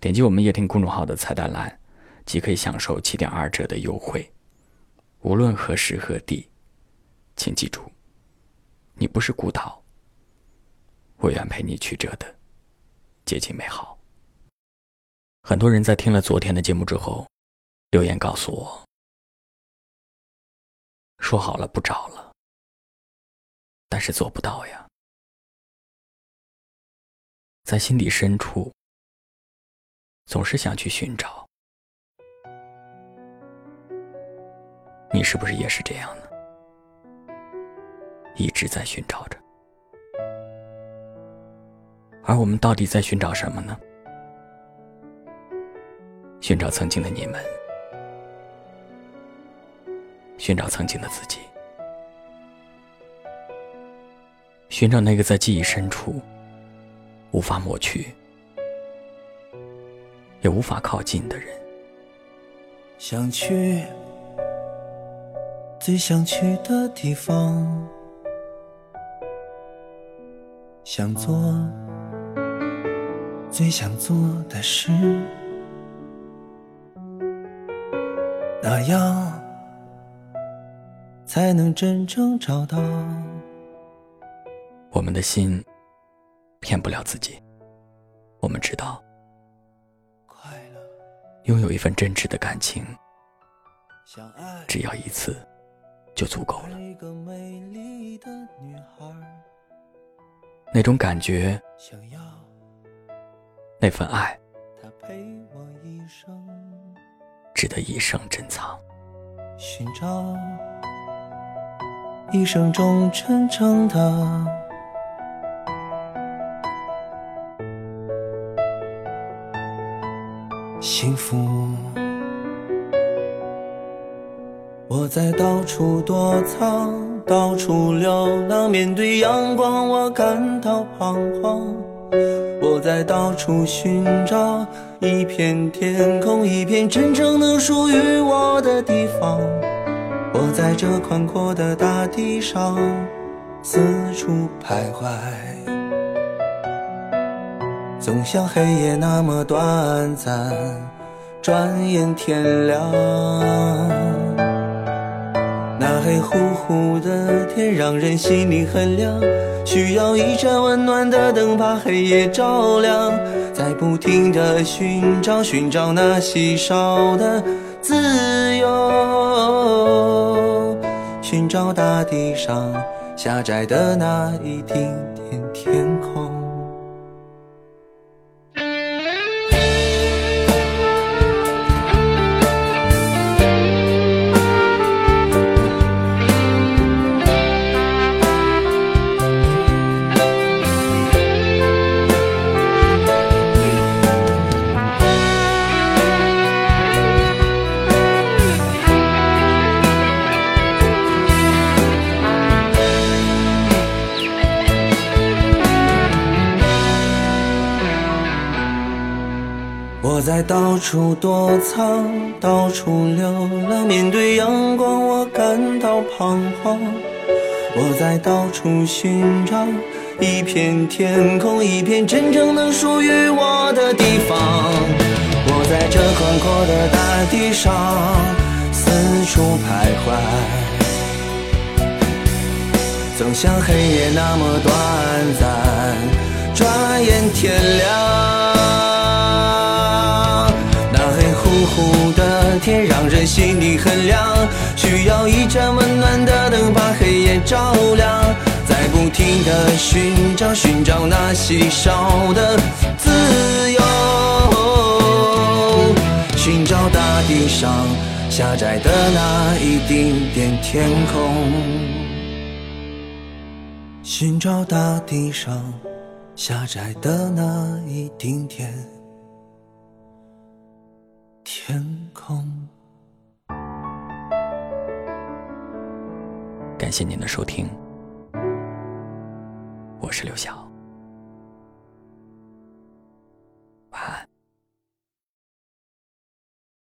点击我们夜听公众号的菜单栏，即可以享受七点二折的优惠。无论何时何地，请记住，你不是孤岛。我愿陪你曲折的接近美好。很多人在听了昨天的节目之后，留言告诉我，说好了不找了，但是做不到呀，在心底深处。总是想去寻找，你是不是也是这样呢？一直在寻找着，而我们到底在寻找什么呢？寻找曾经的你们，寻找曾经的自己，寻找那个在记忆深处无法抹去。也无法靠近的人，想去最想去的地方，想做最想做的事，那样才能真正找到我们的心。骗不了自己，我们知道。拥有一份真挚的感情，只要一次就足够了。那种感觉，那份爱，值得一生珍藏。寻找一生中真正的。幸福，我在到处躲藏，到处流浪，面对阳光我感到彷徨。我在到处寻找一片天空，一片真正能属于我的地方。我在这宽阔的大地上四处徘徊。总像黑夜那么短暂，转眼天亮。那黑乎乎的天让人心里很凉，需要一盏温暖的灯把黑夜照亮。在不停的寻找，寻找那稀少的自由，寻找大地上狭窄的那一丁点天空。我在到处躲藏，到处流浪，面对阳光我感到彷徨。我在到处寻找一片天空，一片真正能属于我的地方。我在这宽阔的大地上四处徘徊，总像黑夜那么短暂，转眼天亮。照亮。在不停的寻找，寻找那稀少的自由，寻找大地上狭窄的那一丁点天空，寻找大地上狭窄的那一丁点天空。感谢您的收听，我是刘晓。